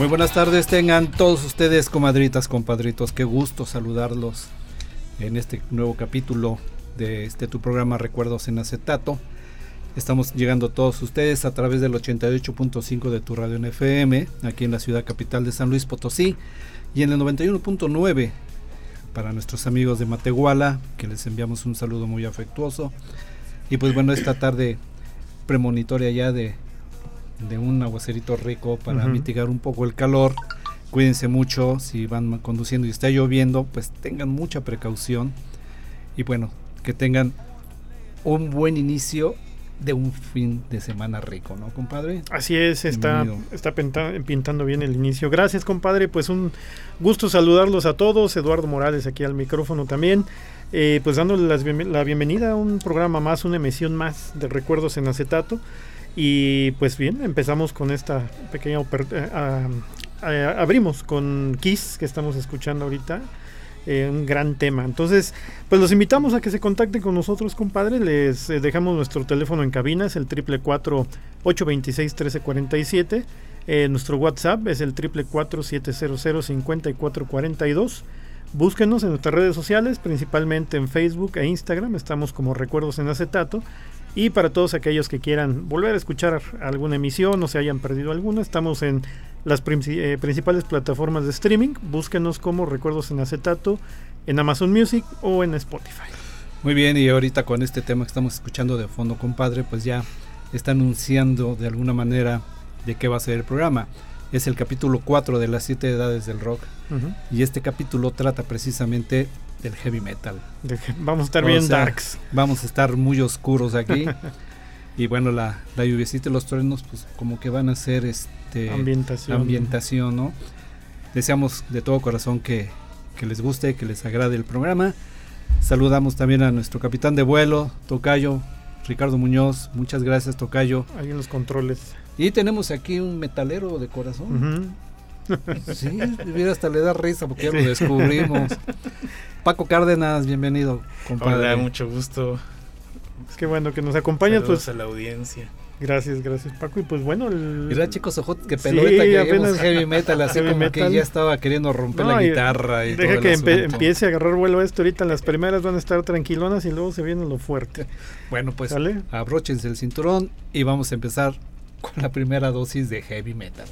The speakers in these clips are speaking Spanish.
Muy buenas tardes, tengan todos ustedes, comadritas, compadritos. Qué gusto saludarlos en este nuevo capítulo de este tu programa Recuerdos en Acetato. Estamos llegando todos ustedes a través del 88.5 de tu radio en FM, aquí en la ciudad capital de San Luis Potosí, y en el 91.9 para nuestros amigos de Matehuala, que les enviamos un saludo muy afectuoso. Y pues bueno, esta tarde premonitoria ya de de un aguacerito rico para mitigar un poco el calor. Cuídense mucho si van conduciendo y está lloviendo, pues tengan mucha precaución. Y bueno, que tengan un buen inicio de un fin de semana rico, ¿no, compadre? Así es, está, está pintando bien el inicio. Gracias, compadre. Pues un gusto saludarlos a todos. Eduardo Morales aquí al micrófono también. Eh, pues dándoles la bienvenida a un programa más, una emisión más de Recuerdos en Acetato. Y pues bien, empezamos con esta pequeña... Eh, abrimos con Kiss, que estamos escuchando ahorita. Eh, un gran tema. Entonces, pues los invitamos a que se contacten con nosotros, compadre. Les eh, dejamos nuestro teléfono en cabina, es el triple 826 1347. nuestro WhatsApp es el triple 700 5442. Búsquenos en nuestras redes sociales, principalmente en Facebook e Instagram. Estamos como Recuerdos en Acetato. Y para todos aquellos que quieran volver a escuchar alguna emisión o se hayan perdido alguna, estamos en las eh, principales plataformas de streaming. Búsquenos como Recuerdos en Acetato en Amazon Music o en Spotify. Muy bien, y ahorita con este tema que estamos escuchando de fondo, compadre, pues ya está anunciando de alguna manera de qué va a ser el programa. Es el capítulo 4 de las 7 edades del rock. Y este capítulo trata precisamente del heavy metal. vamos a estar bien darks. Vamos a estar muy oscuros aquí. y bueno, la, la lluviecita y los truenos, pues como que van a ser este ambientación. ambientación, ¿no? Deseamos de todo corazón que, que les guste, que les agrade el programa. Saludamos también a nuestro capitán de vuelo, Tocayo, Ricardo Muñoz. Muchas gracias, Tocayo. Ahí en los controles. Y tenemos aquí un metalero de corazón. Sí, hasta le da risa porque ya lo descubrimos. Paco Cárdenas, bienvenido, compadre. Hola, mucho gusto. Es que bueno que nos acompañas, pues. a la audiencia. Gracias, gracias Paco. Y pues bueno. El... Mira, chicos, ojo, que pelota que apenas heavy metal, así como que ya estaba queriendo romper la guitarra. Y deja que empiece a agarrar vuelo esto ahorita. Las primeras van a estar tranquilonas y luego se viene lo fuerte. Bueno, pues abróchense el cinturón y vamos a empezar con la primera dosis de heavy metal.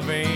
my veins.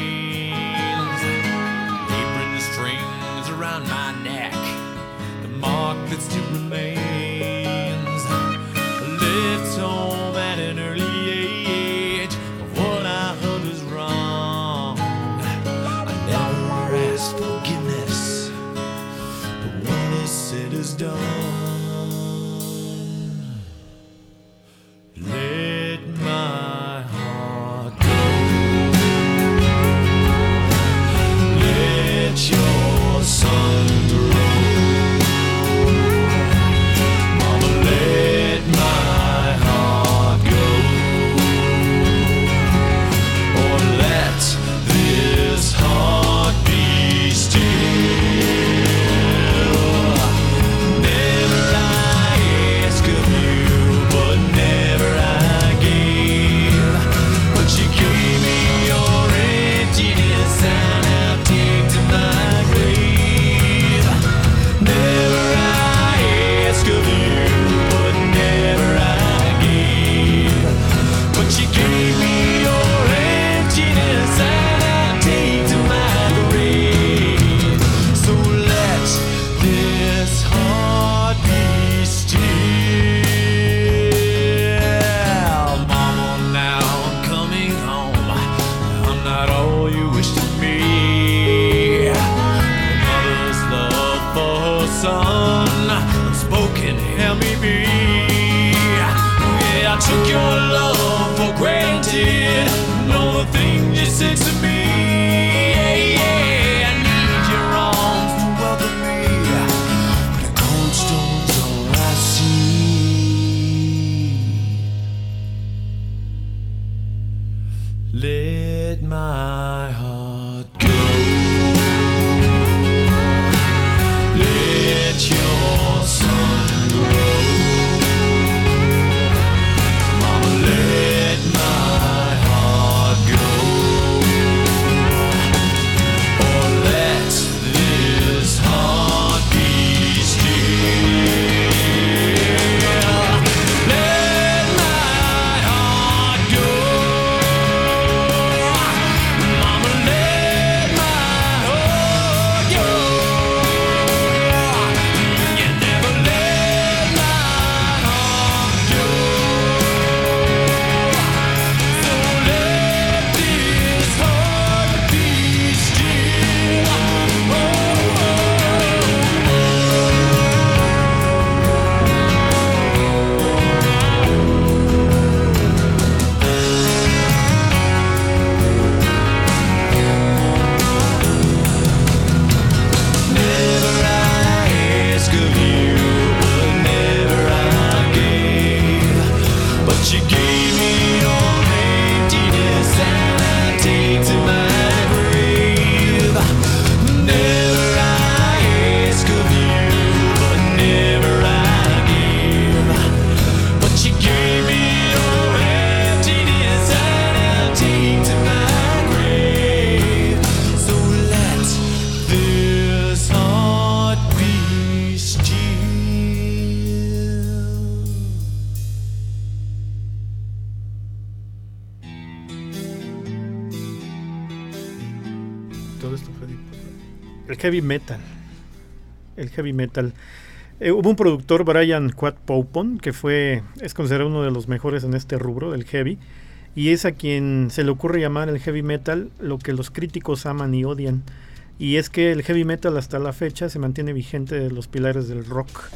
Heavy metal. El heavy metal. Eh, hubo un productor, Brian Quad Poupon, que fue, es considerado uno de los mejores en este rubro del heavy. Y es a quien se le ocurre llamar el heavy metal lo que los críticos aman y odian. Y es que el heavy metal hasta la fecha se mantiene vigente de los pilares del rock.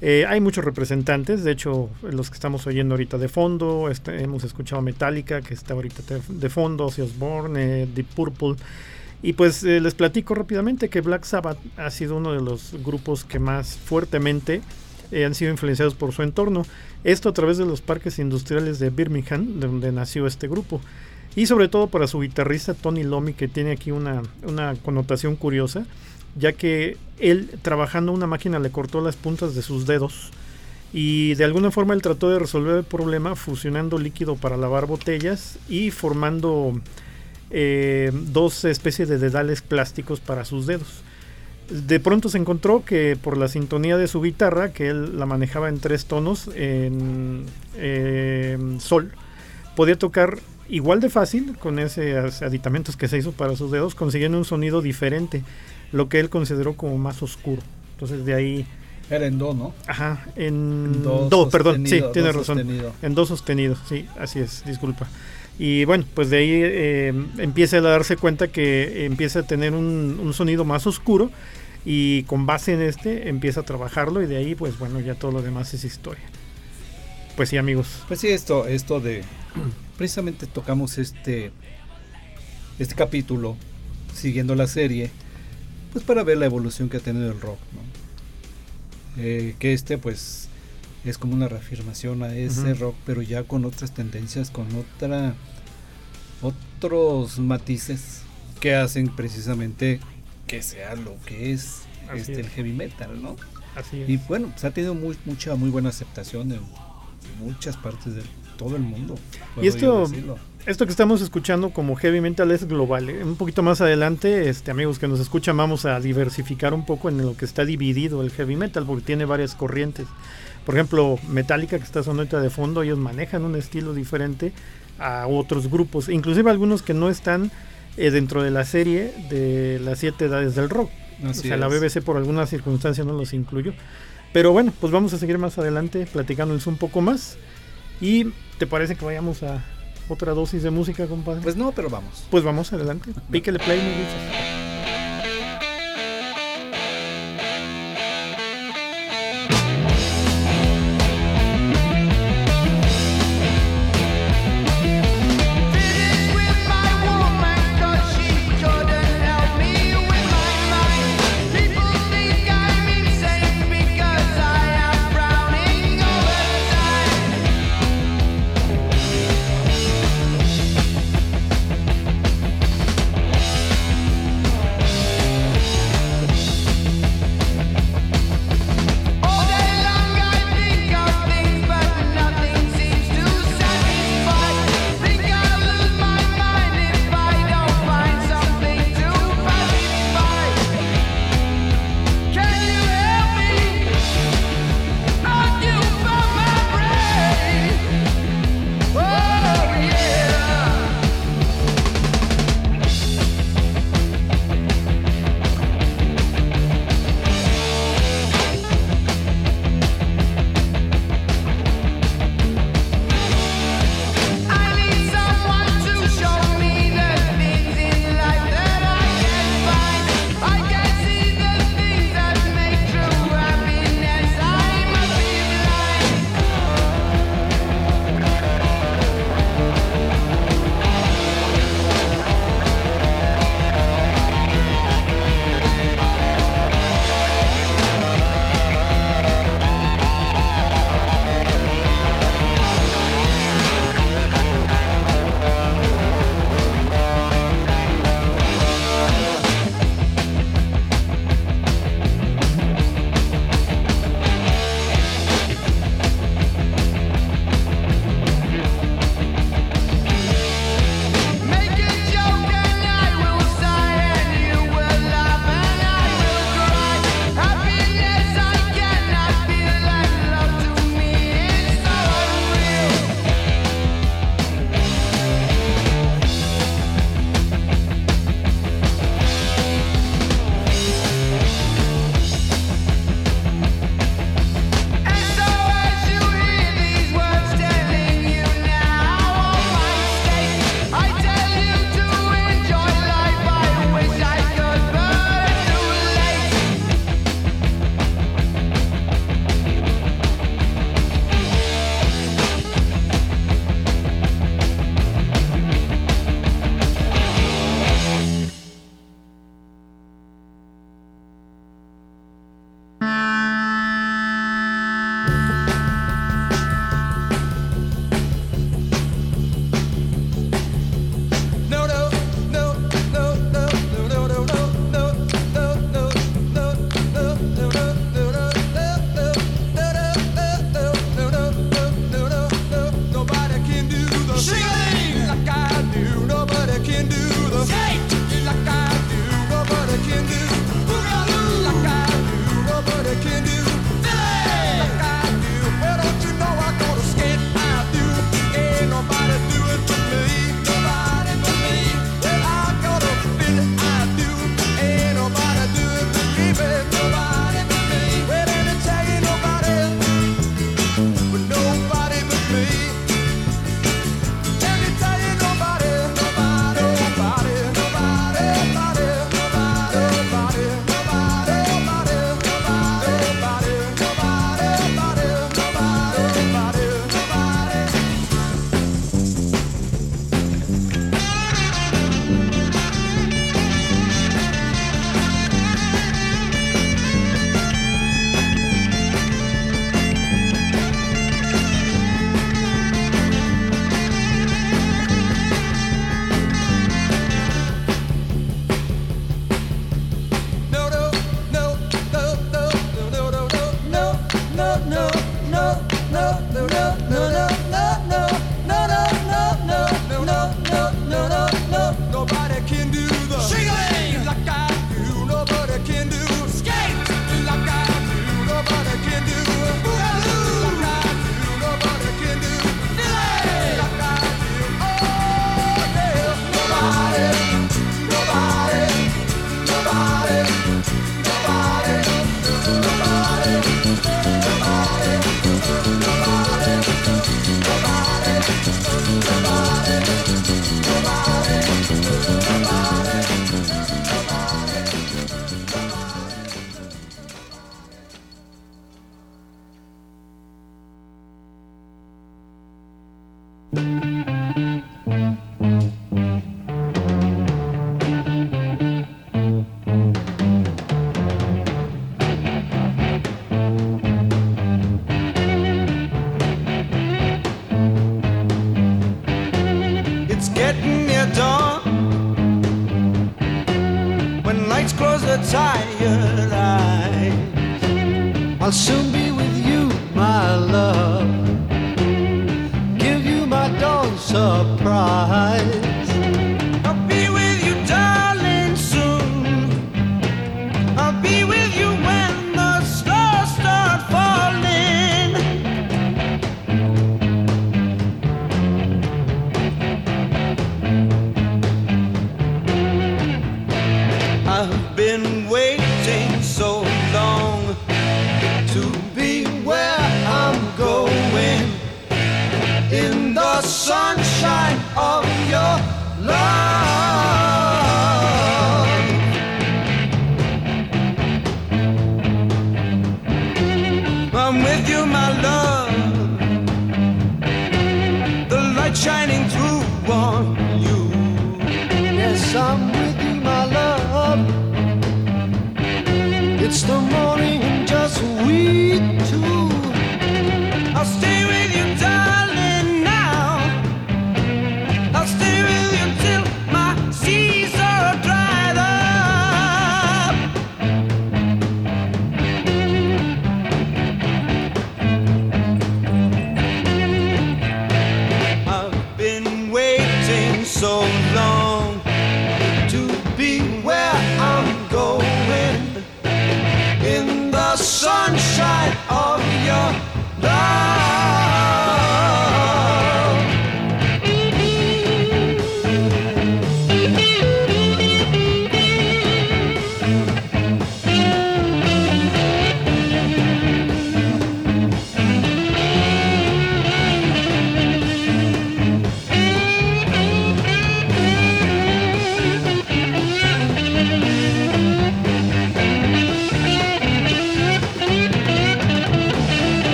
Eh, hay muchos representantes, de hecho, los que estamos oyendo ahorita de fondo, este, hemos escuchado Metallica, que está ahorita de, fondo, Osbourne, eh, Deep Purple. Y pues eh, les platico rápidamente que Black Sabbath ha sido uno de los grupos que más fuertemente eh, han sido influenciados por su entorno. Esto a través de los parques industriales de Birmingham, de donde nació este grupo. Y sobre todo para su guitarrista Tony Lomi, que tiene aquí una, una connotación curiosa, ya que él trabajando una máquina le cortó las puntas de sus dedos. Y de alguna forma él trató de resolver el problema fusionando líquido para lavar botellas y formando eh, dos especies de dedales plásticos para sus dedos. De pronto se encontró que por la sintonía de su guitarra, que él la manejaba en tres tonos, en eh, sol, podía tocar igual de fácil con esos aditamentos que se hizo para sus dedos, consiguiendo un sonido diferente. lo que él consideró como más oscuro. Entonces de ahí, Era en do, ¿no? ajá, en Do do, perdón, sí, tiene razón. sostenido. En do sostenido, sí, así es, disculpa. Y bueno, pues de ahí eh, empieza a darse cuenta que empieza a tener un, un sonido más oscuro y con base en este empieza a trabajarlo y de ahí pues bueno, ya todo lo demás es historia. Pues sí amigos, Pues sí, esto, esto de. Precisamente tocamos este. Este capítulo, siguiendo la serie, pues para ver la evolución que ha tenido el rock, ¿no? Eh, que este, pues, es como una reafirmación a ese rock, pero ya con otras tendencias, con otra. otros matices que hacen precisamente que sea lo que es este, es. el heavy metal, ¿no? así es. Y bueno, pues ha tenido muy, mucha, muy buena aceptación en muchas partes de todo el mundo. Y esto-. Esto que estamos escuchando como heavy metal es global. ¿eh? Un poquito más adelante, este amigos que nos escuchan, vamos a diversificar un poco en lo que está dividido el heavy metal, porque tiene varias corrientes. Por ejemplo, Metallica, que está sonando de fondo, ellos manejan un estilo diferente a otros grupos, inclusive algunos que no están eh, dentro de la serie de las siete edades del rock. Así o sea, la es. BBC por alguna circunstancia no los incluyó. Pero bueno, pues vamos a seguir más adelante platicándoles un poco más. ¿Y te parece que vayamos a otra dosis de música, compadre? Pues no, pero vamos. Pues vamos adelante. Píquele play, me dices.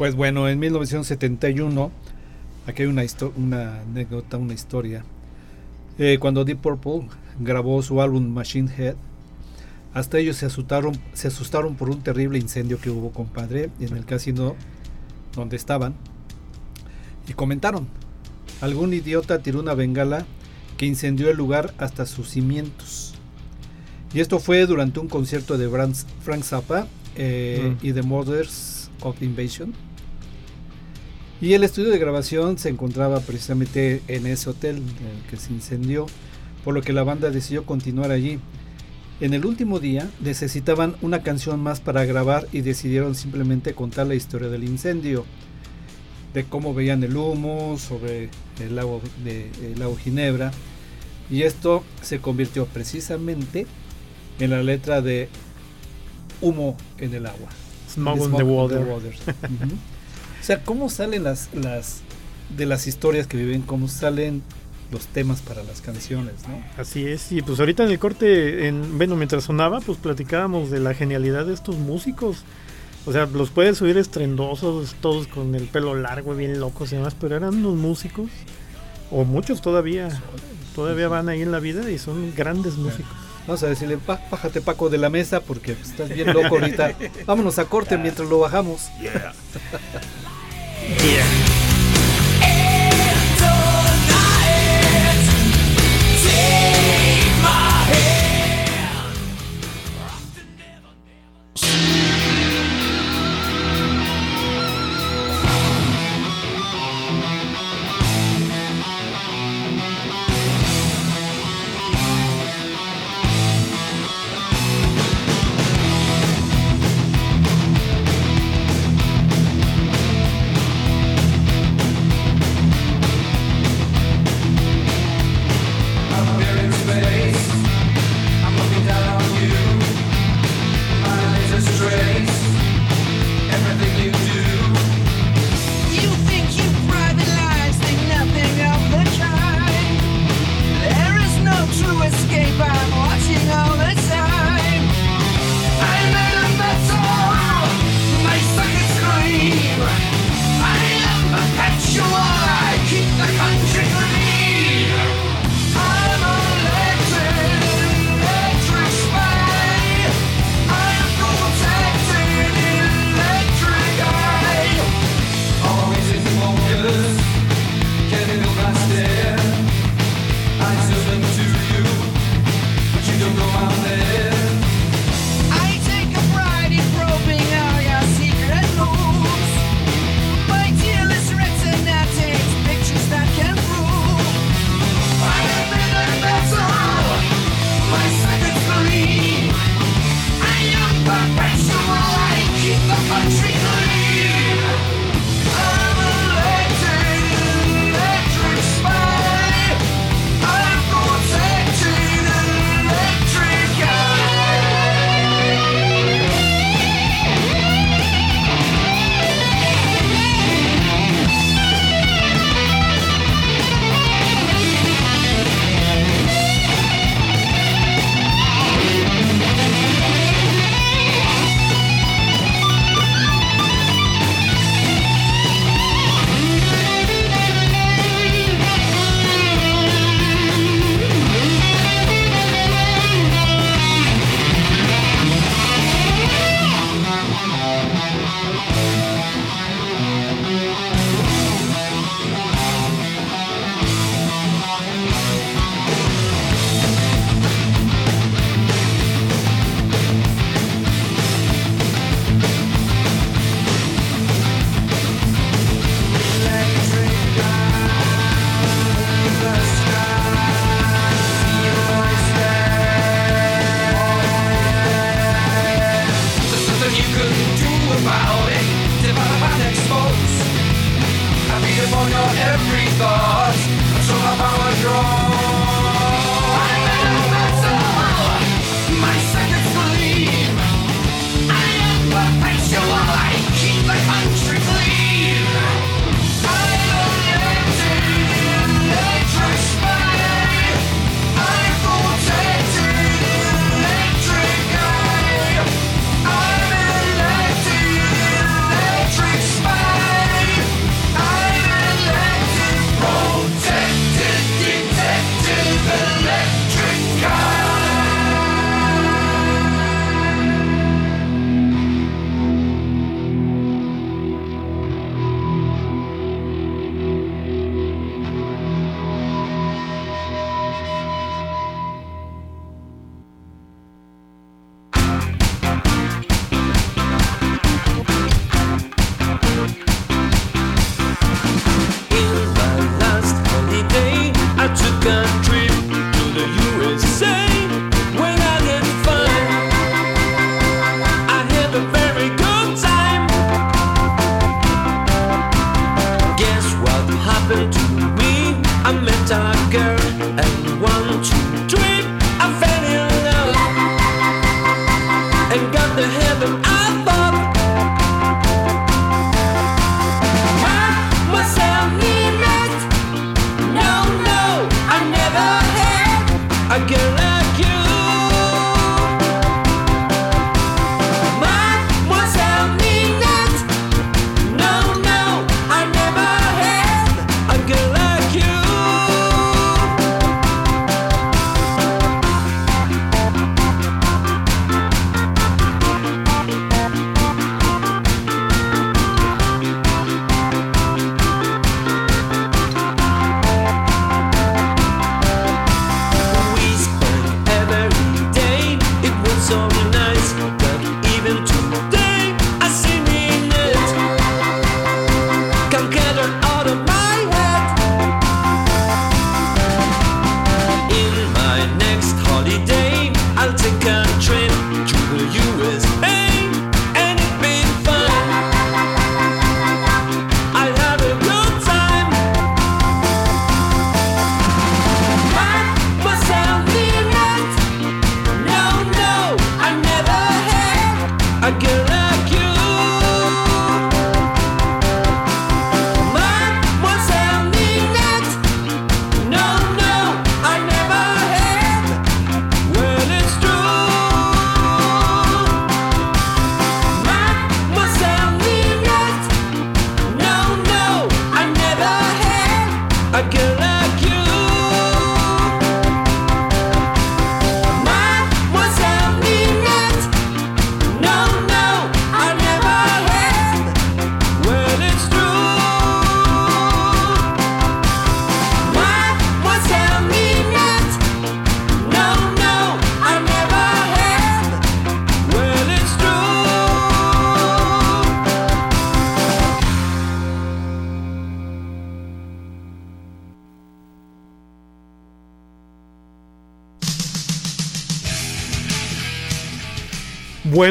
Pues bueno, en 1971, aquí hay una, una anécdota, una historia. Eh, cuando Deep Purple grabó su álbum Machine Head, hasta ellos se asustaron, se asustaron por un terrible incendio que hubo, compadre, en el casino donde estaban. Y comentaron, algún idiota tiró una bengala que incendió el lugar hasta sus cimientos. Y esto fue durante un concierto de Frank Zappa eh, mm. y The Mothers of Invasion. Y el estudio de grabación se encontraba precisamente en ese hotel en el que se incendió, por lo que la banda decidió continuar allí. En el último día necesitaban una canción más para grabar y decidieron simplemente contar la historia del incendio, de cómo veían el humo sobre el lago, de, el Ginebra. Y esto se convirtió precisamente en la letra de Humo en el agua. Smoke, on the water. Sea, cómo salen las, las de las historias que viven, cómo salen los temas para las canciones, ¿no? Así es, y pues ahorita en el corte, en, bueno, mientras sonaba, pues platicábamos de la genialidad de estos músicos. O sea, los puedes oír estrendosos, todos con el pelo largo, bien locos y demás, pero eran unos músicos, o muchos todavía, todavía van ahí en la vida y son grandes músicos. Vamos a decirle, "Pa- bájate Paco de la mesa porque estás bien loco ahorita. Vámonos a corte mientras lo bajamos. Yeah.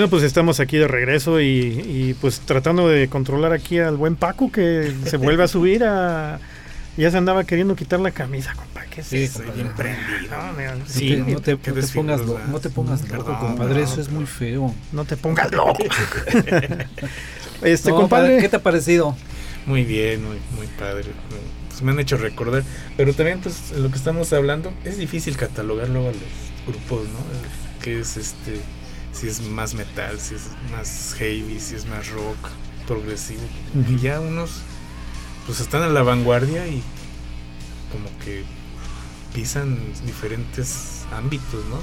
Bueno, pues estamos aquí de regreso y, y, pues tratando de controlar aquí al buen Paco que se vuelve a subir a... Ya se andaba queriendo quitar la camisa, compa. ¿Qué es Sí, eso? Soy bien prendido. No, sí, te- no te, qué no te pongas, lo- no te pongas loco, Perdón, compadre, no. eso es muy feo. no te pongas loco. este, No, compadre. ¿Qué te ha parecido? Muy bien, muy, muy padre. Pues me han hecho recordar. Pero también, pues, lo que estamos hablando, es difícil catalogar luego a los grupos, ¿no? Que es este. Si es más metal, si es más heavy, si es más rock, progresivo. Y ya unos, pues, están a la vanguardia y como que pisan diferentes ámbitos, ¿no?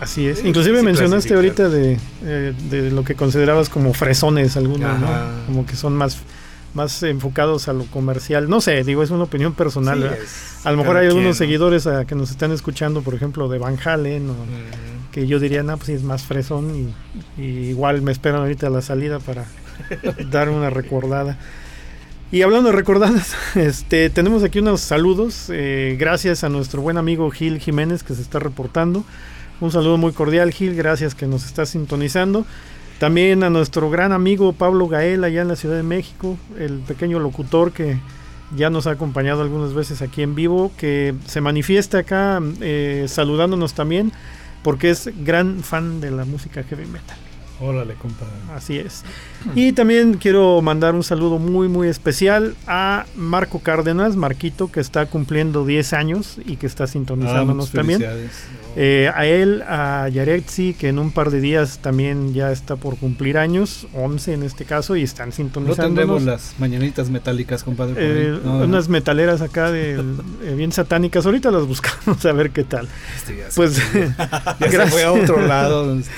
Así es. Inclusive sí, mencionaste ahorita de, eh, de lo que considerabas como fresones algunos, ¿no? Como que son más, más enfocados a lo comercial. No sé, digo, es una opinión personal. Sí, A lo mejor hay quien, algunos ¿no? seguidores a, que nos están escuchando, por ejemplo, de Van Halen, o que yo diría, no, pues sí, es más fresón y, y igual me esperan ahorita a la salida para dar una recordada. Y hablando de recordadas, este, tenemos aquí unos saludos. eh, gracias a nuestro buen amigo Gil Jiménez que se está reportando. Un saludo muy cordial, Gil. Gracias que nos está sintonizando. También a nuestro gran amigo Pablo Gael allá en la Ciudad de México, el pequeño locutor que ya nos ha acompañado algunas veces aquí en vivo, que se manifiesta acá eh, saludándonos también, porque es gran fan de la música heavy metal. Órale, compadre. Así es. Y también quiero mandar un saludo muy muy especial a Marco Cárdenas, Marquito, que está cumpliendo 10 años y que está Ah, sintonizándonos muchas también. Eh, a él, a Yaretsi, que en un par de días también ya está por cumplir años, 11 en este caso, y están No sintonizándonos. tendremos las mañanitas metálicas, compadre. Eh, No, no. unas metaleras acá de, eh, bien satánicas. Ahorita las buscamos a ver qué tal. Este ya Pues ya se fue a otro lado. este,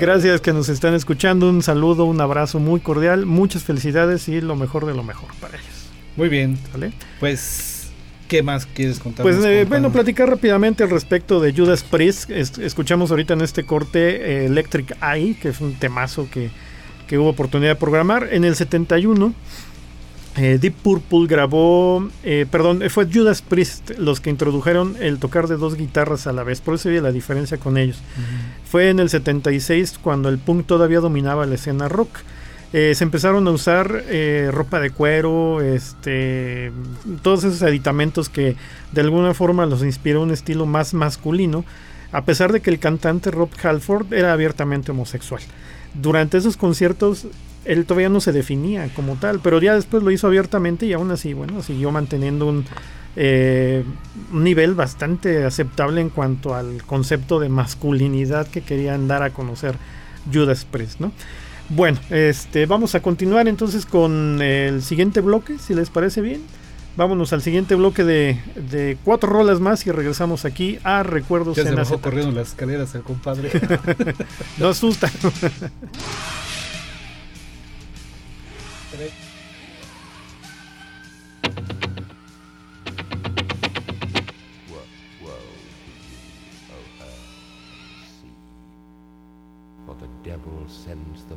gracias que nos están escuchando. Un saludo, un abrazo muy cordial. Muchas felicidades y lo mejor de lo mejor para ellos. Muy bien. ¿vale? Pues, ¿qué más quieres contar? Pues eh, bueno, platicar rápidamente al respecto de Judas Priest. Es- escuchamos ahorita en este corte eh, Electric Eye, que es un temazo que, que hubo oportunidad de programar. En el 71, eh, Deep Purple grabó, eh, perdón, eh, fue Judas Priest los que introdujeron el tocar de dos guitarras a la vez. Por eso había la diferencia con ellos. Fue en el 76 cuando el punk todavía dominaba la escena rock. Eh, se empezaron a usar eh, ropa de cuero, este, todos esos aditamentos que de alguna forma los inspiró un estilo más masculino. a pesar de que el cantante Rob Halford era abiertamente homosexual. Durante esos conciertos él todavía no se definía como tal, pero ya después lo hizo abiertamente y aún así, bueno, siguió manteniendo un, eh, nivel bastante aceptable en cuanto al concepto de masculinidad que querían dar a conocer Judas Priest, ¿no? Bueno, este, vamos a continuar entonces con el siguiente bloque, si les parece bien. Vámonos al siguiente bloque de, de cuatro rolas más y regresamos aquí a Recuerdos Ya se en bajó Acetato. corriendo las escaleras el compadre. No asusta. For the devil sends the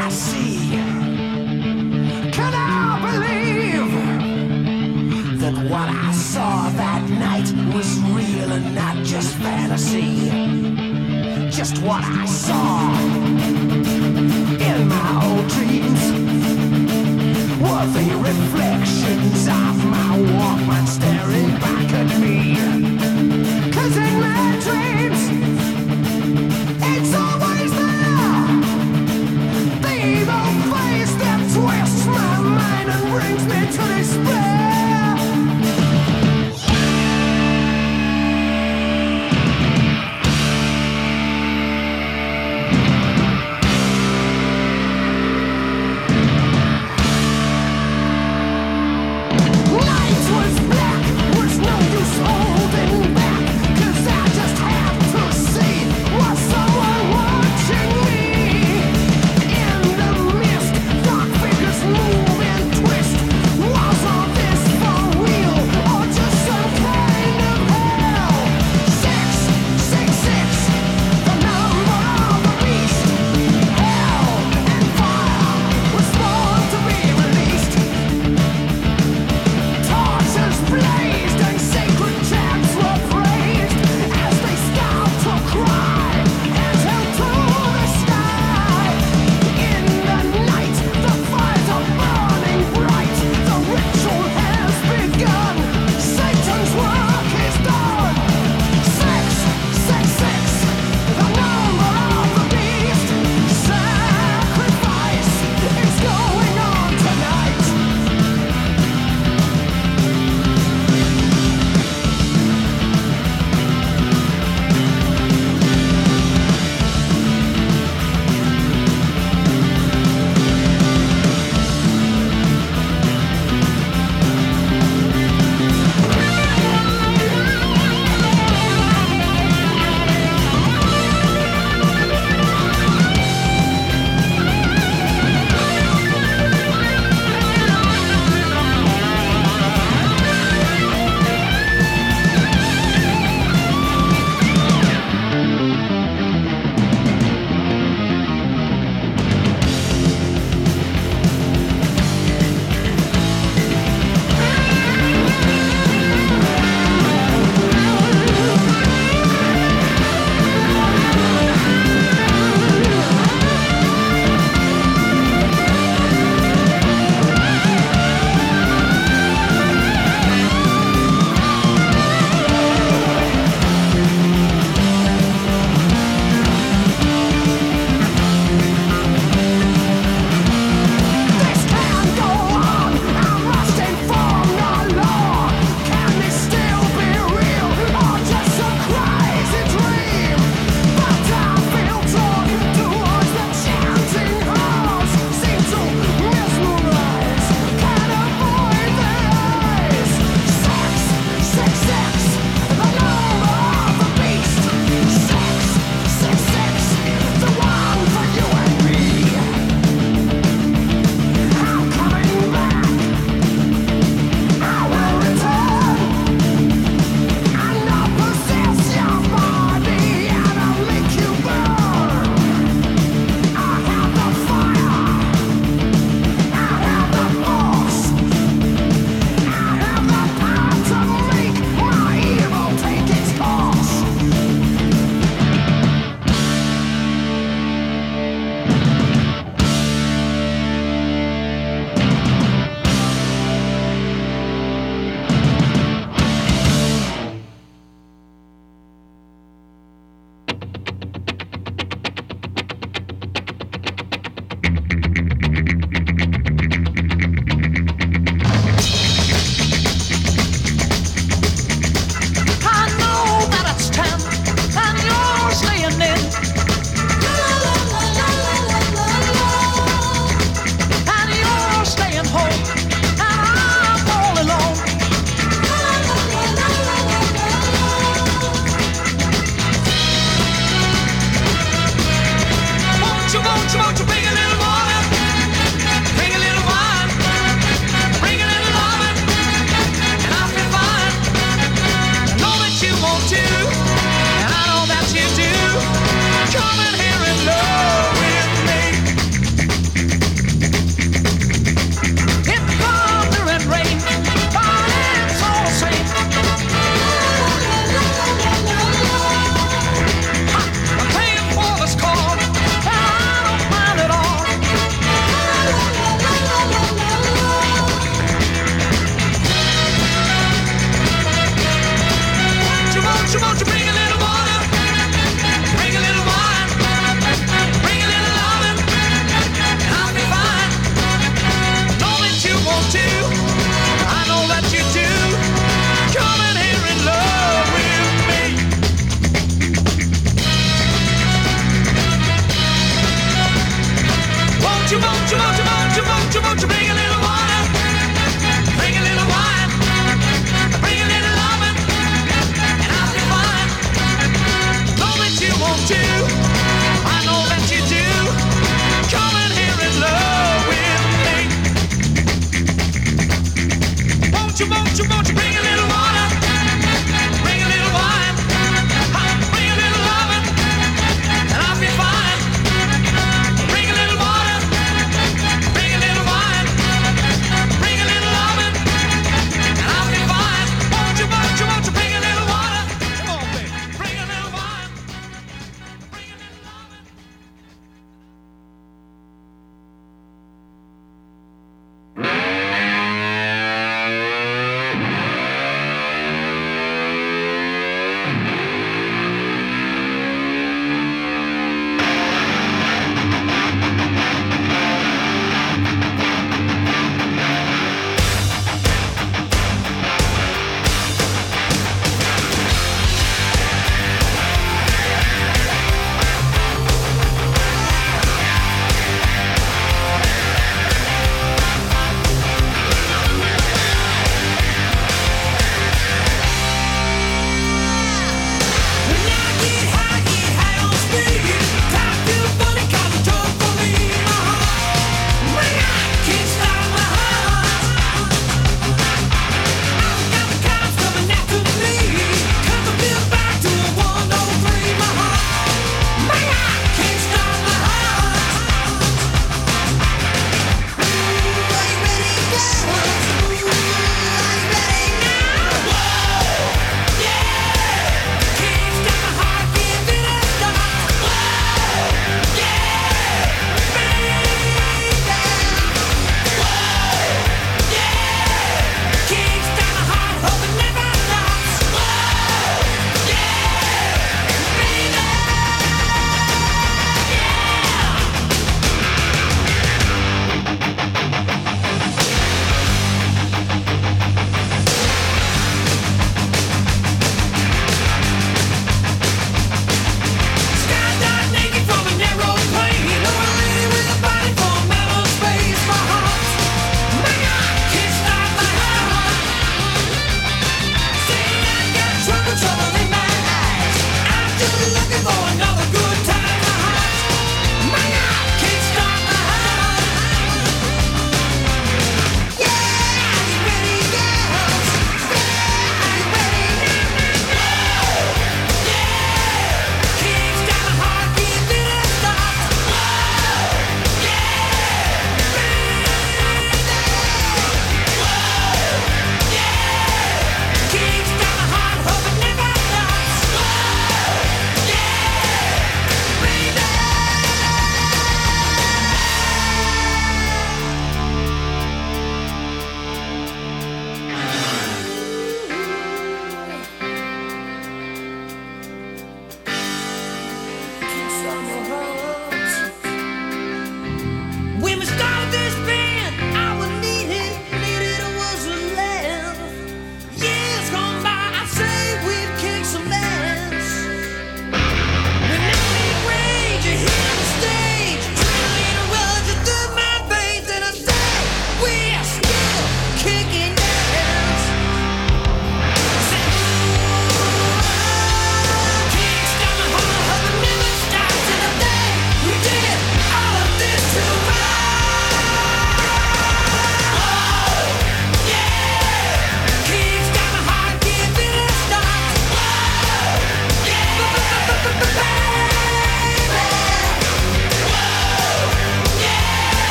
saw that night was real and not just fantasy? Just what I saw in my old dreams were the reflections of my Walkman staring back at me.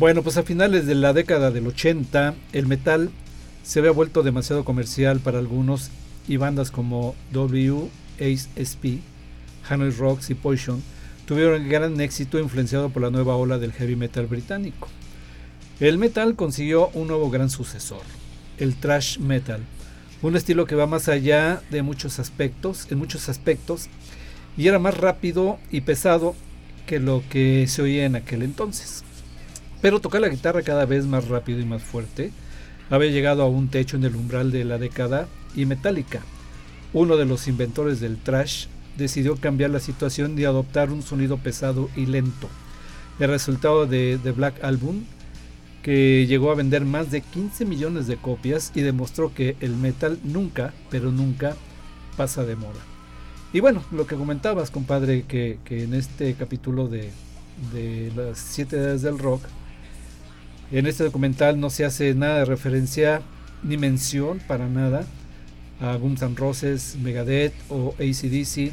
Bueno, pues a finales de la década del 80, el metal se había vuelto demasiado comercial para algunos y bandas como WASP, Hanoi Rocks y Poison tuvieron gran éxito influenciado por la nueva ola del heavy metal británico. El metal consiguió un nuevo gran sucesor, el thrash metal, un estilo que va más allá de muchos aspectos, en muchos aspectos, y era más rápido y pesado que lo que se oía en aquel entonces. Pero tocar la guitarra cada vez más rápido y más fuerte había llegado a un techo en el umbral de la década y Metallica, uno de los inventores del thrash, decidió cambiar la situación y adoptar un sonido pesado y lento. El resultado de The Black Album, que llegó a vender más de 15 millones de copias y demostró que el metal nunca, pero nunca pasa de moda. Y bueno, lo que comentabas, compadre, que, que en este capítulo de, de las siete edades del rock, en este documental no se hace nada de referencia ni mención para nada a Guns N' Roses, Megadeth o ACDC,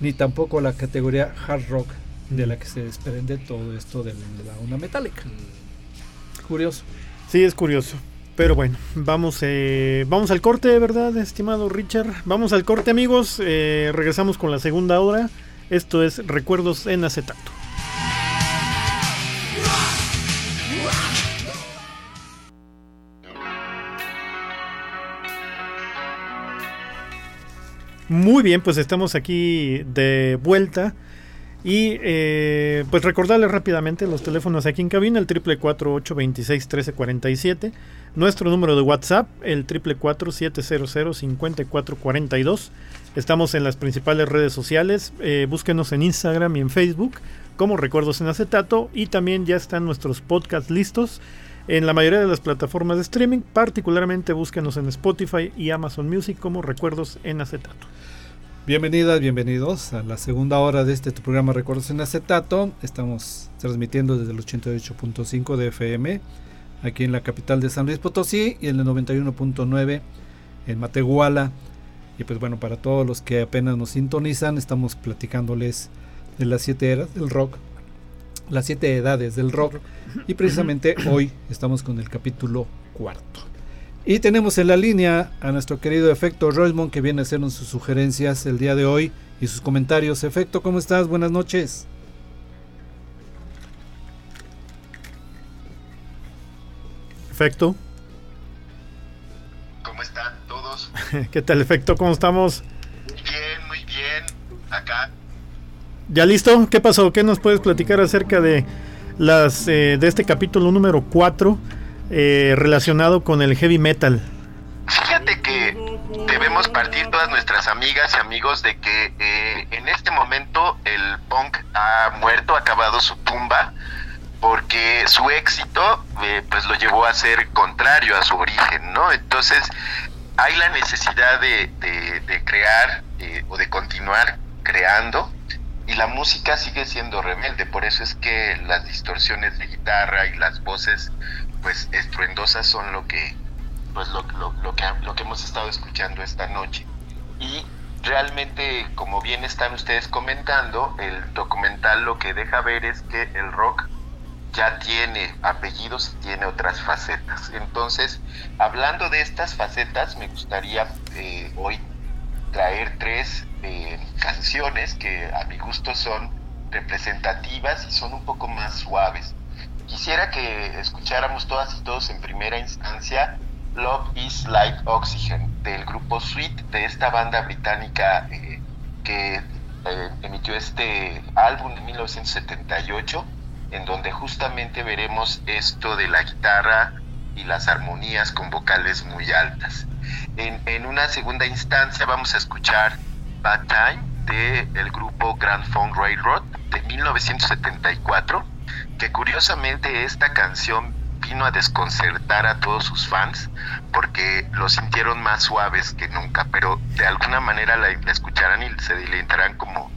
ni tampoco a la categoría hard rock de la que se desprende todo esto de la onda metálica. Curioso. Sí, es curioso. Pero bueno, vamos, eh, vamos al corte, ¿verdad, estimado Richard? Vamos al corte, amigos. Eh, regresamos con la segunda hora. Esto es Recuerdos en acetato. Muy bien, pues estamos aquí de vuelta. Y eh, pues recordarles rápidamente los teléfonos aquí en cabina, el triple 26 1347 nuestro número de WhatsApp, el triple 700 5442 Estamos en las principales redes sociales, eh, búsquenos en Instagram y en Facebook como Recuerdos en Acetato. Y también ya están nuestros podcasts listos en la mayoría de las plataformas de streaming, particularmente búsquenos en Spotify y Amazon Music como Recuerdos en Acetato. Bienvenidas, bienvenidos a la segunda hora de este programa Recuerdos en Acetato. Estamos transmitiendo desde el 88.5 de FM aquí en la capital de San Luis Potosí y en el 91.9 en Matehuala. Y pues bueno, para todos los que apenas nos sintonizan, estamos platicándoles de las siete eras del rock, las siete edades del rock. Y precisamente hoy estamos con el capítulo cuarto. Y tenemos en la línea a nuestro querido Efecto Roismond que viene a hacernos sus sugerencias el día de hoy y sus comentarios. Efecto, ¿cómo estás? Buenas noches. Efecto. ¿Cómo están todos? ¿Qué tal, Efecto? ¿Cómo estamos? Bien, muy bien. Acá. ¿Ya listo? ¿Qué pasó? ¿Qué nos puedes platicar acerca de las eh, de este capítulo número 4 eh, relacionado con el heavy metal? Fíjate que debemos partir todas nuestras amigas y amigos de que eh, en este momento el punk ha muerto, ha acabado su tumba, porque su éxito eh, pues lo llevó a ser contrario a su origen, ¿no? Entonces hay la necesidad de, de- crear eh, o de continuar creando y la música sigue siendo rebelde, por eso es que las distorsiones de guitarra y las voces pues estruendosas son lo que pues lo, lo- lo que lo que hemos estado escuchando esta noche. Y realmente como bien están ustedes comentando el documental lo que deja ver es que el rock ya tiene apellidos y tiene otras facetas. Entonces hablando de estas facetas me gustaría eh, hoy traer tres eh, canciones que a mi gusto son representativas y son un poco más suaves quisiera que escucháramos todas y todos en primera instancia Love is Like Oxygen del grupo Sweet de esta banda británica eh, que eh, emitió este álbum en 1978 en donde justamente veremos esto de la guitarra y las armonías con vocales muy altas. En, una segunda instancia vamos a escuchar Bad Time del grupo Grand Funk Railroad de 1974 que curiosamente esta canción vino a desconcertar a todos sus fans porque lo sintieron más suaves que nunca, pero de alguna manera la, la escucharán y se deleitarán como,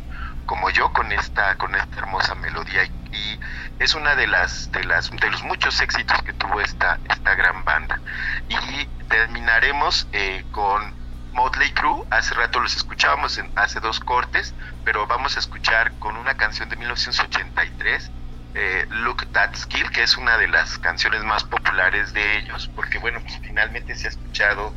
como yo con esta con esta hermosa melodía. Y, y, es una de las de las de los muchos éxitos que tuvo esta esta gran banda. Y terminaremos eh, con Motley Crue. Hace rato los escuchábamos en, hace dos cortes pero vamos a escuchar con una canción de 1983 eh, Look That Skill que es una de las canciones más populares de ellos porque bueno pues finalmente se ha escuchado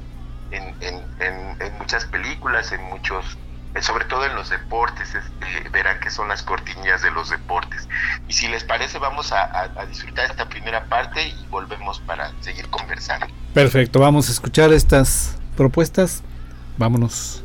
en, en, en muchas películas en muchos eh, sobre todo en los deportes, eh, verán que son las cortinillas de los deportes. Y si les parece, vamos a, a, a, disfrutar esta primera parte y volvemos para seguir conversando. Perfecto, vamos a escuchar estas propuestas. Vámonos.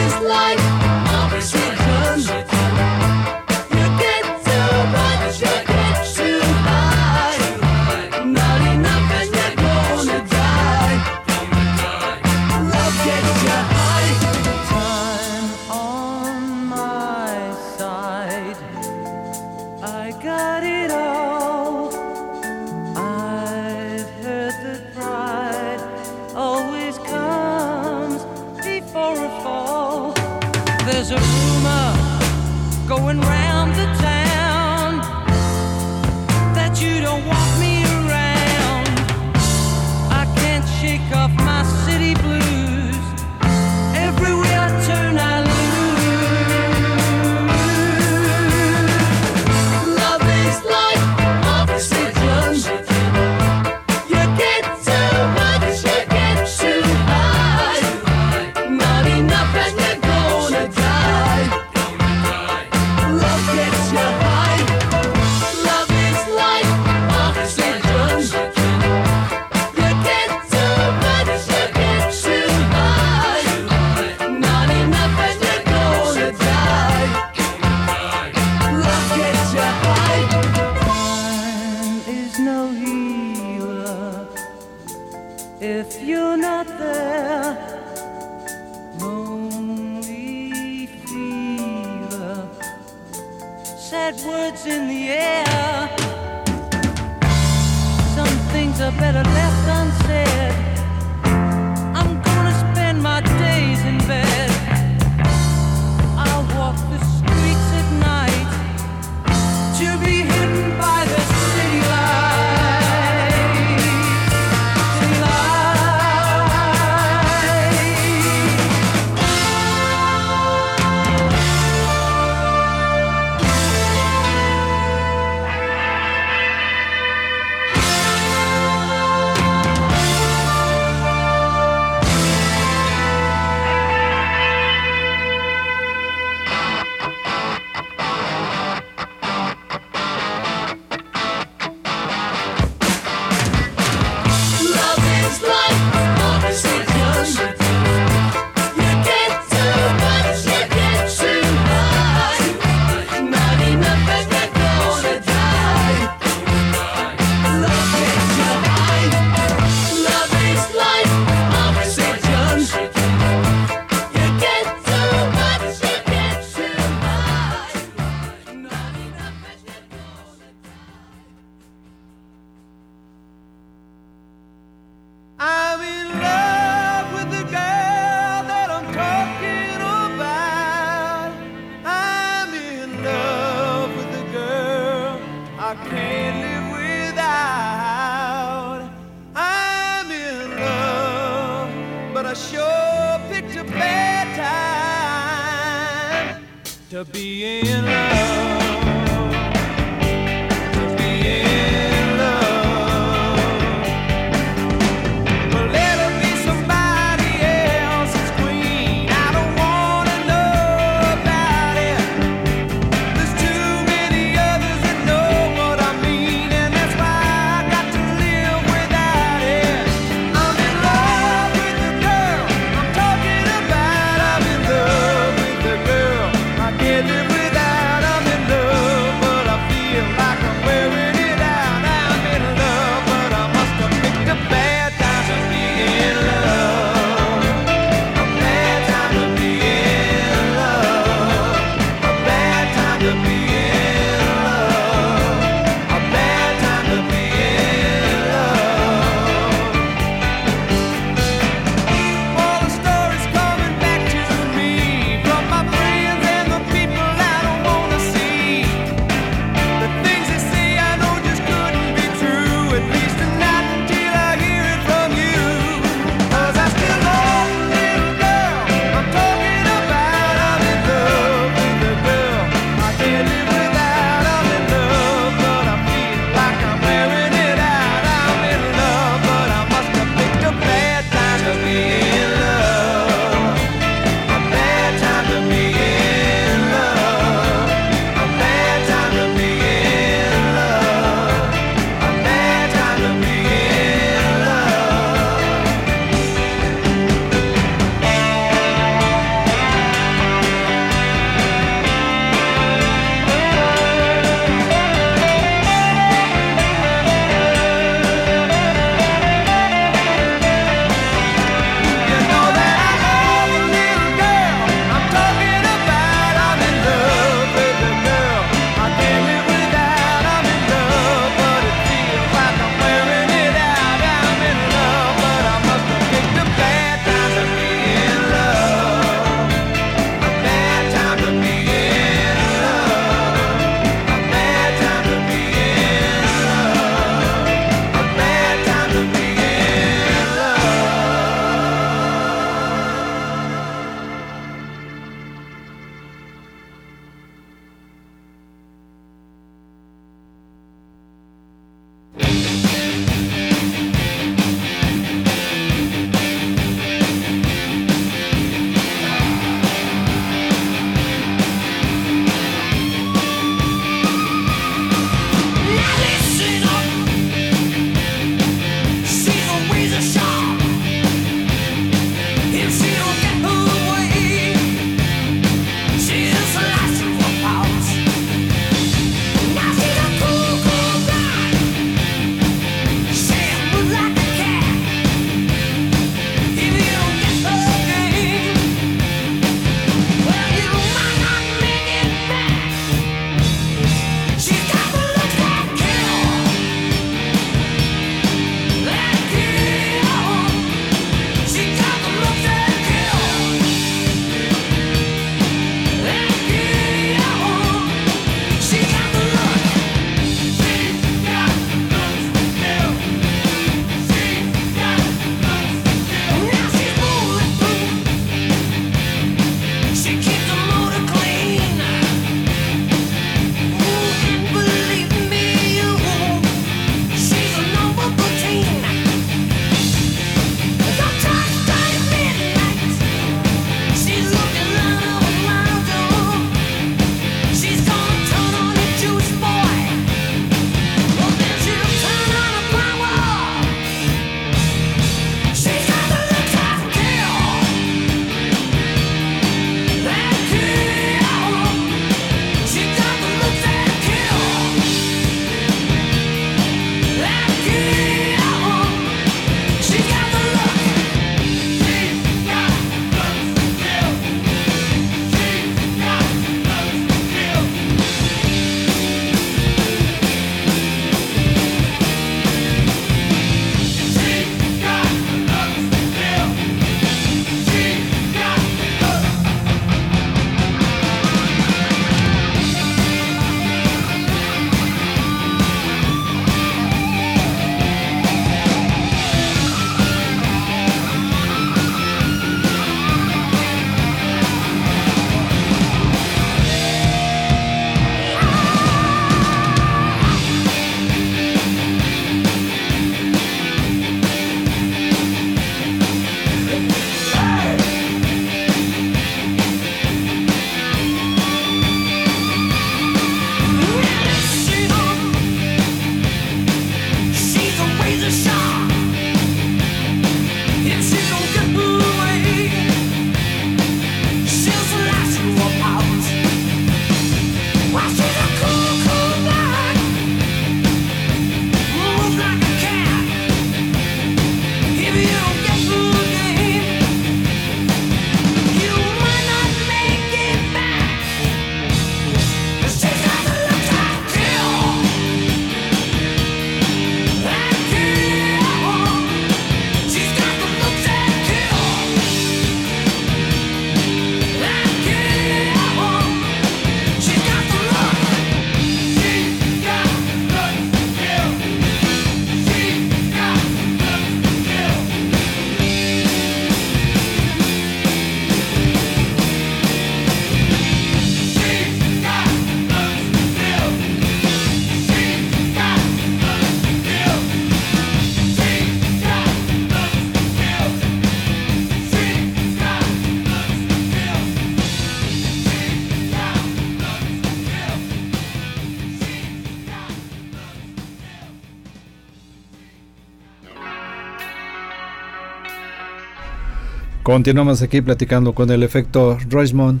Continuamos aquí platicando con el efecto Roismond.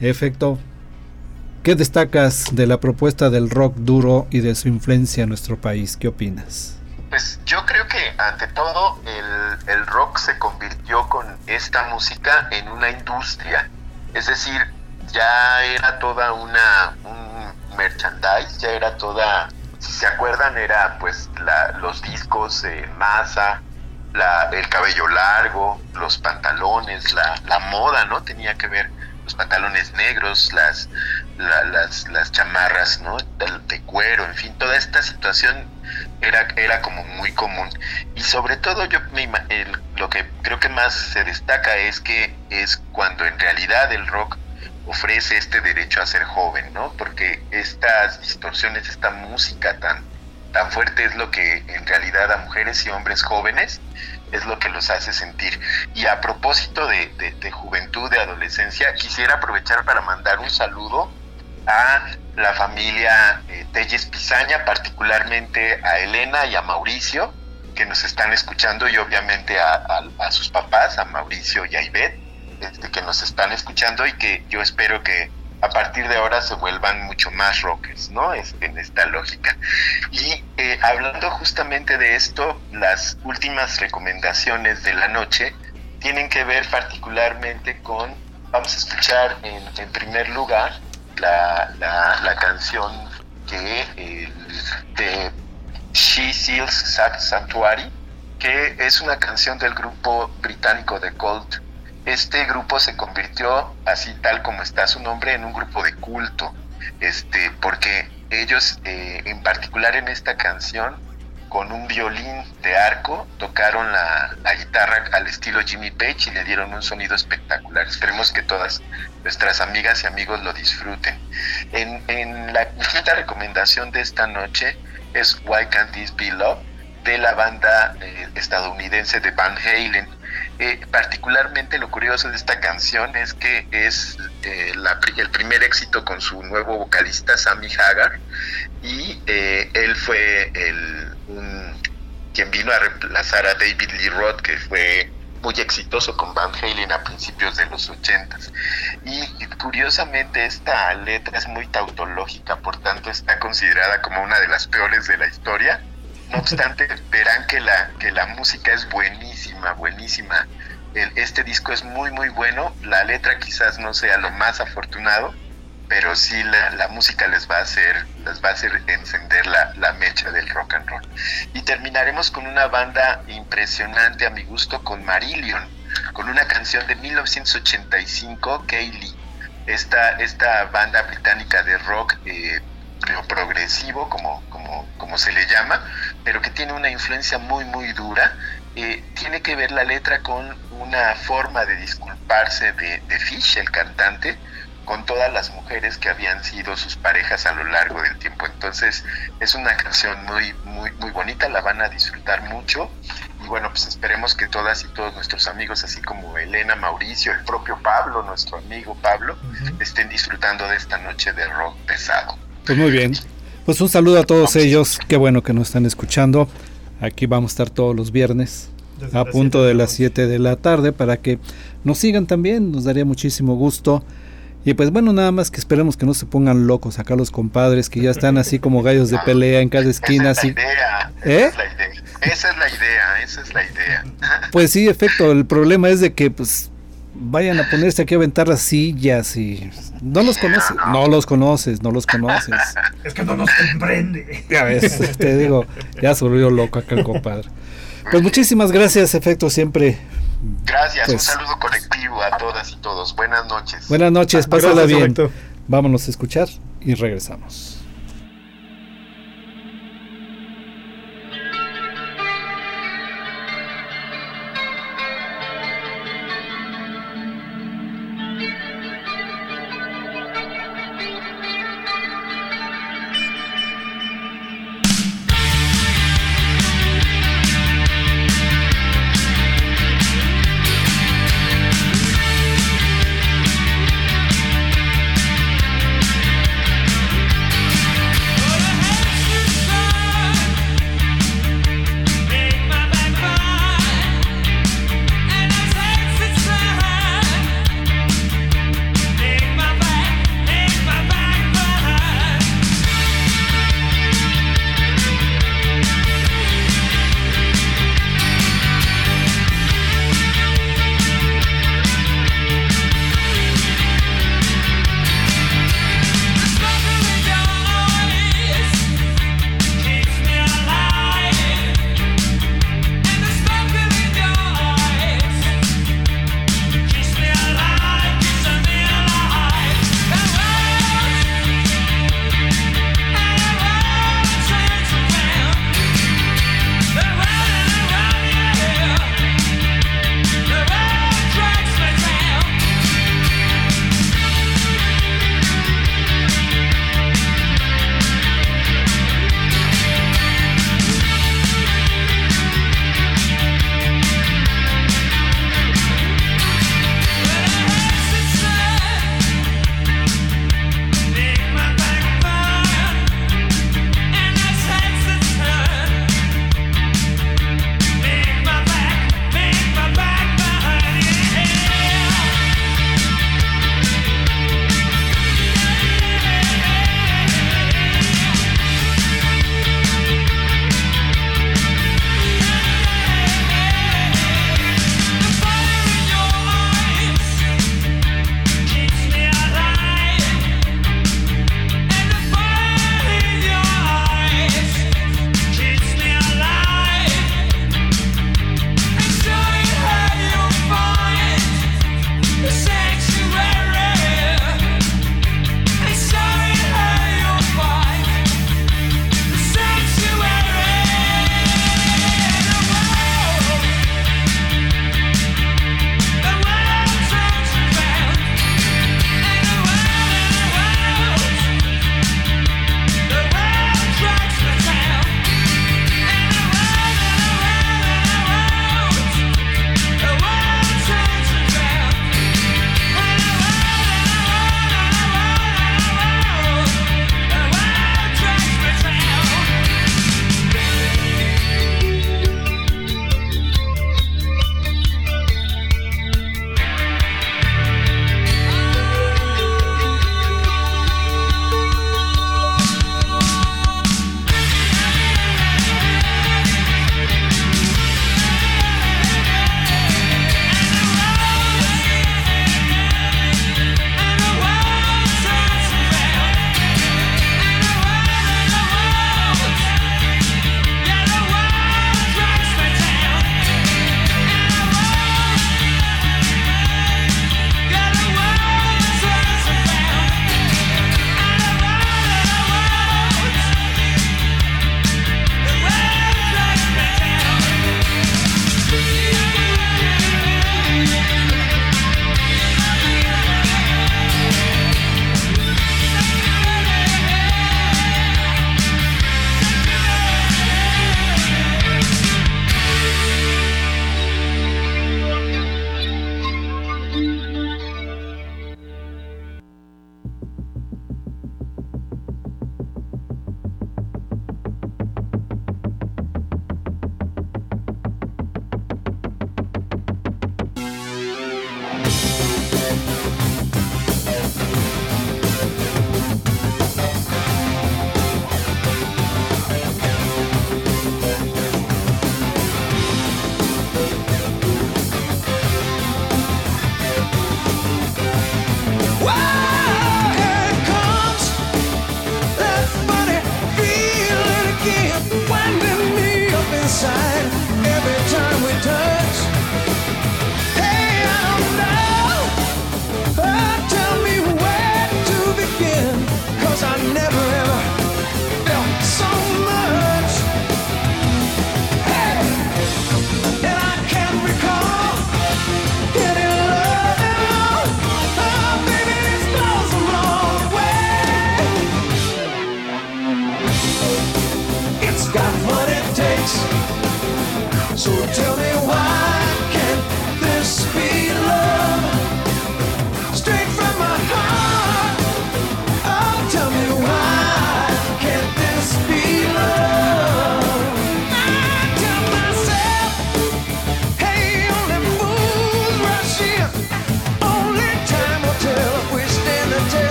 Efecto, ¿qué destacas de la propuesta del rock duro y de su influencia en nuestro país? ¿Qué opinas? Pues yo creo que ante todo el, el rock se convirtió con esta música en una industria. Es decir, ya era toda una un merchandise, ya era toda, si se acuerdan, era pues la- los discos en masa, la, el cabello largo, los pantalones, la, moda, ¿no? Tenía que ver los pantalones negros, las, la- las, las chamarras, ¿no? De, de cuero, en fin, toda esta situación era, era como muy común. Y sobre todo yo me el- lo que creo que más se destaca es que es cuando en realidad el rock ofrece este derecho a ser joven, ¿no? Porque estas distorsiones, esta música tan, tan fuerte es lo que en realidad a mujeres y hombres jóvenes es lo que los hace sentir. Y a propósito de, de- de juventud, de adolescencia, quisiera aprovechar para mandar un saludo a la familia eh, Telles Pizaña, particularmente a Elena y a Mauricio, que nos están escuchando, y obviamente a, sus papás, a Mauricio y a Ivette, este, que nos están escuchando y que yo espero que a partir de ahora se vuelvan mucho más rockers, ¿no? Este, en esta lógica. Y eh, hablando justamente de esto, las últimas recomendaciones de la noche tienen que ver particularmente con, vamos a escuchar en, primer lugar la, la, canción que de She Seals Sanctuary, que es una canción del grupo británico The Cult. Este grupo se convirtió, así tal como está su nombre, en un grupo de culto, este, porque ellos, eh, en particular en esta canción, con un violín de arco, tocaron la, guitarra al estilo Jimmy Page y le dieron un sonido espectacular. Esperemos que todas nuestras amigas y amigos lo disfruten. En, en la quinta recomendación de esta noche es Why Can't This Be Love de la banda eh, estadounidense de Van Halen. Eh, particularmente lo curioso de esta canción es que es eh, la el primer éxito con su nuevo vocalista Sammy Hagar y eh, él fue el, un- quien vino a reemplazar a David Lee Roth que fue muy exitoso con Van Halen a principios de los 80 y curiosamente esta letra es muy tautológica por tanto está considerada como una de las peores de la historia no obstante, verán que la, que la música es buenísima, buenísima. Este disco es muy, muy bueno. La letra quizás no sea lo más afortunado, pero sí la, la música les va a hacer, les va a hacer encender la, la mecha del rock and roll. Y terminaremos con una banda impresionante a mi gusto, con Marillion, con una canción de 1985, Kaylee. Esta, esta banda británica de rock eh, progresivo, como, como, como se le llama, pero que tiene una influencia muy, muy dura. Eh, tiene que ver la letra con una forma de disculparse de, de Fish, el cantante, con todas las mujeres que habían sido sus parejas a lo largo del tiempo. Entonces es una canción muy, muy, muy bonita, la van a disfrutar mucho. Y bueno, pues esperemos que todas y todos nuestros amigos, así como Elena, Mauricio, el propio Pablo, nuestro amigo Pablo, estén disfrutando de esta noche de rock pesado. Pues muy bien. Pues un saludo a todos ellos. Qué bueno que nos están escuchando. Aquí vamos a estar todos los viernes a punto de de la las 7 de la tarde para que nos sigan también. Nos daría muchísimo gusto. Y pues bueno, nada más que esperemos que no se pongan locos acá los compadres que ya están así como gallos de pelea en cada esquina. Esa es la idea. ¿Eh? Esa es la idea. Esa es la idea. Esa es la idea. Pues sí, efecto. El problema es de que pues vayan a ponerse aquí a aventar las sillas y no los conoces, no los conoces, no los conoces. Es que no nos comprende. Ya ves, te digo, ya se volvió loco acá el compadre. Pues muchísimas gracias, efecto, siempre. Gracias. Pues- Un saludo colectivo a todas y todos. Buenas noches. Buenas noches, pásala Gracias, bien. Efecto. Vámonos a escuchar y regresamos.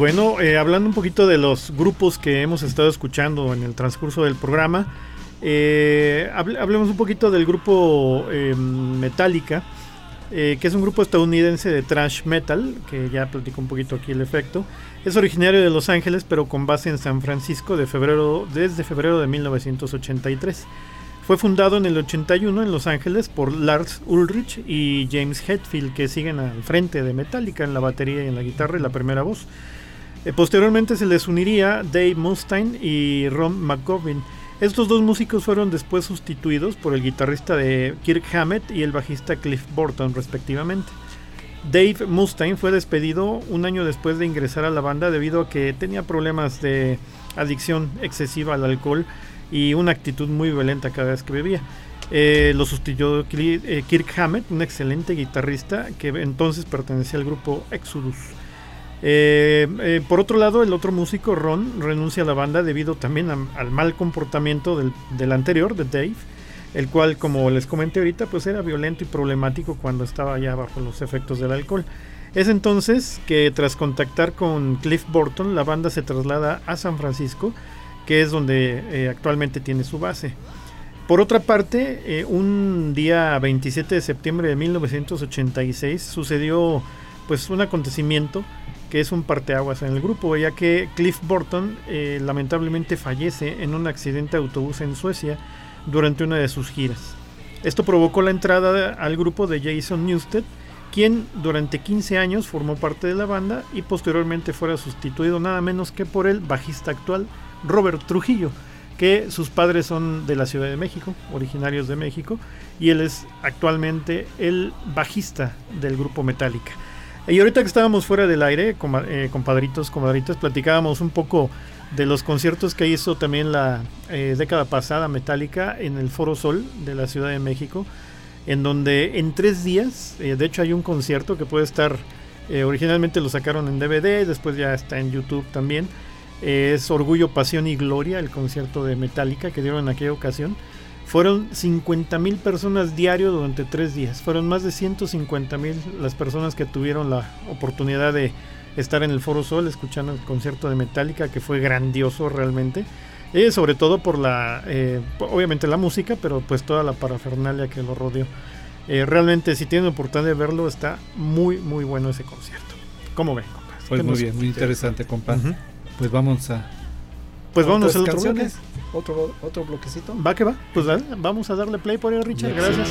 Bueno, eh, hablando un poquito de los grupos que hemos estado escuchando en el transcurso del programa, eh, hable- hablemos un poquito del grupo eh, Metallica, que es un grupo estadounidense de thrash metal, que ya platico un poquito aquí el efecto. Es originario de Los Ángeles, pero con base en San Francisco de febrero, desde febrero de 1983. Fue fundado en el 81 en Los Ángeles por Lars Ulrich y James Hetfield, que siguen al frente de Metallica en la batería y en la guitarra y la primera voz. Eh, posteriormente se les uniría Dave Mustaine y Ron McGovern. Estos dos músicos fueron después sustituidos por el guitarrista de Kirk Hammett y el bajista Cliff Burton, respectivamente. Dave Mustaine fue despedido un año después de ingresar a la banda debido a que tenía problemas de adicción excesiva al alcohol y una actitud muy violenta cada vez que bebía. Eh, lo sustituyó eh, Kirk Hammett, un excelente guitarrista que entonces pertenecía al grupo Exodus. Eh, eh, por otro lado, el otro músico, Ron, renuncia a la banda debido también al mal comportamiento del, anterior, de Dave, el cual, como les comenté ahorita, pues era violento y problemático cuando estaba ya bajo los efectos del alcohol. Es entonces que tras contactar con Cliff Burton, la banda se traslada a San Francisco, que es donde eh, actualmente tiene su base. Por otra parte, un día 27 de septiembre de 1986 sucedió pues un acontecimiento que es un parteaguas en el grupo, ya que Cliff Burton eh, lamentablemente fallece en un accidente de autobús en Suecia durante una de sus giras. Esto provocó la entrada al grupo de Jason Newsted, quien durante 15 años formó parte de la banda y posteriormente fuera sustituido nada menos que por el bajista actual Robert Trujillo, que sus padres son de la Ciudad de México, originarios de México, y él es actualmente el bajista del grupo Metallica. Y ahorita que estábamos fuera del aire, eh, compadritos, comadritas, platicábamos un poco de los conciertos que hizo también la eh, década pasada Metallica en el Foro Sol de la Ciudad de México, en donde en tres días, eh, de hecho hay un concierto que puede estar, originalmente lo sacaron en DVD, después ya está en YouTube también, es Orgullo, Pasión y Gloria, el concierto de Metallica que dieron en aquella ocasión. Fueron 50 mil personas diario durante tres días. Fueron más de 150 mil las personas que tuvieron la oportunidad de estar en el Foro Sol escuchando el concierto de Metallica, que fue grandioso realmente. Eh, sobre todo por la, eh, obviamente la música, pero pues toda la parafernalia que lo rodeó. Eh, realmente, si tienen oportunidad de verlo, está muy, muy bueno ese concierto. ¿Cómo ven, compadre? Pues ¿Qué muy bien, muy interesante. Ujú. Pues vamos a. Pues vámonos otras al otro bloque. canciones. Otro, otro bloquecito. Va que va. Pues dale, vamos a darle play por ahí, Richard. Gracias.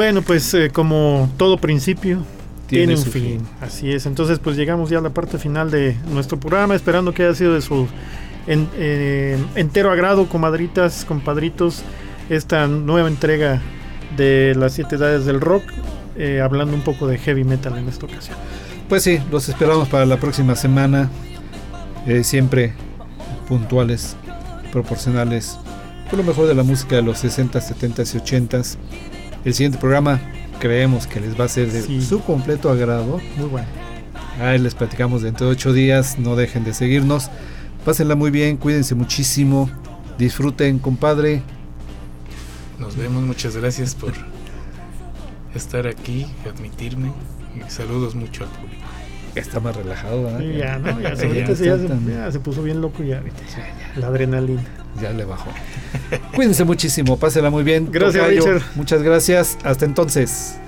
Bueno, pues eh, como todo principio Tiene un fin. fin. Así es. Entonces, pues llegamos ya a la parte final de nuestro programa, esperando que haya sido de su en- eh, entero agrado, comadritas, compadritos, esta nueva entrega de las siete edades del rock, eh, hablando un poco de heavy metal en esta ocasión. Pues sí, los esperamos para la próxima semana. eh, siempre puntuales, proporcionales, con lo mejor de la música de los 60, 70 y 80. El siguiente programa creemos que les va a ser de Sí. su completo agrado. Muy bueno. Ahí les platicamos dentro de ocho días. No dejen de seguirnos. Pásenla muy bien, cuídense muchísimo. Disfruten, compadre. Nos vemos, muchas gracias por estar aquí, admitirme. Y saludos mucho al público. Está más relajado, ¿verdad? Sí, ya, ¿no? Ya, Ya se, tan- ya se puso bien loco ya, ahorita, La adrenalina. Ya le bajó. Cuídense muchísimo, pásenla muy bien. Gracias, Richard. Muchas gracias. Hasta entonces.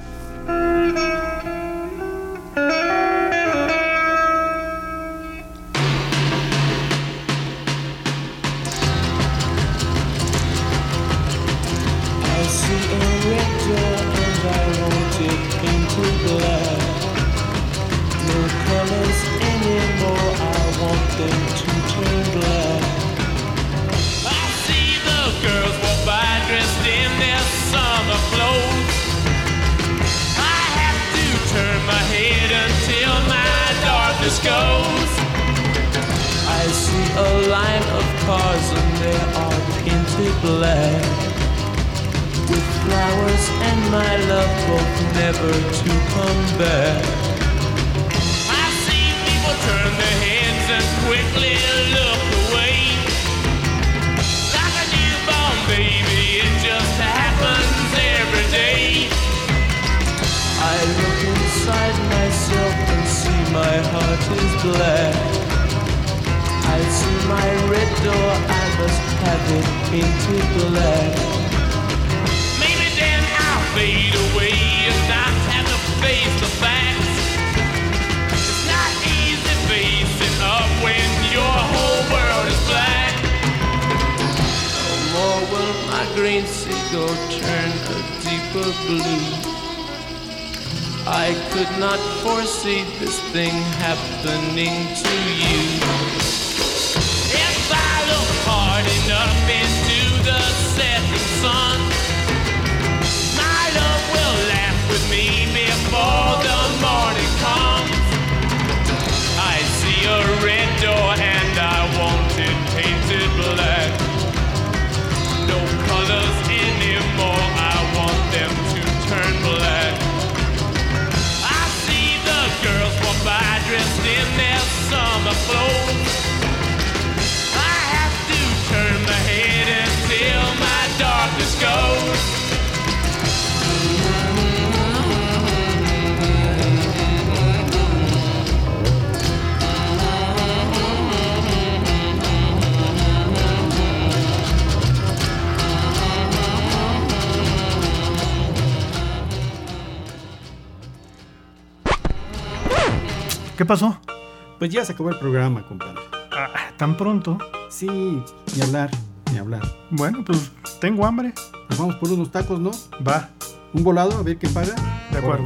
¿Qué pasó? Pues ya se acabó el programa, compadre. Ah, ¿Tan pronto? Sí, ni hablar, ni hablar. Bueno, pues tengo hambre. Nos vamos por unos tacos, ¿no? Va, Un volado, a ver qué paga. de acuerdo.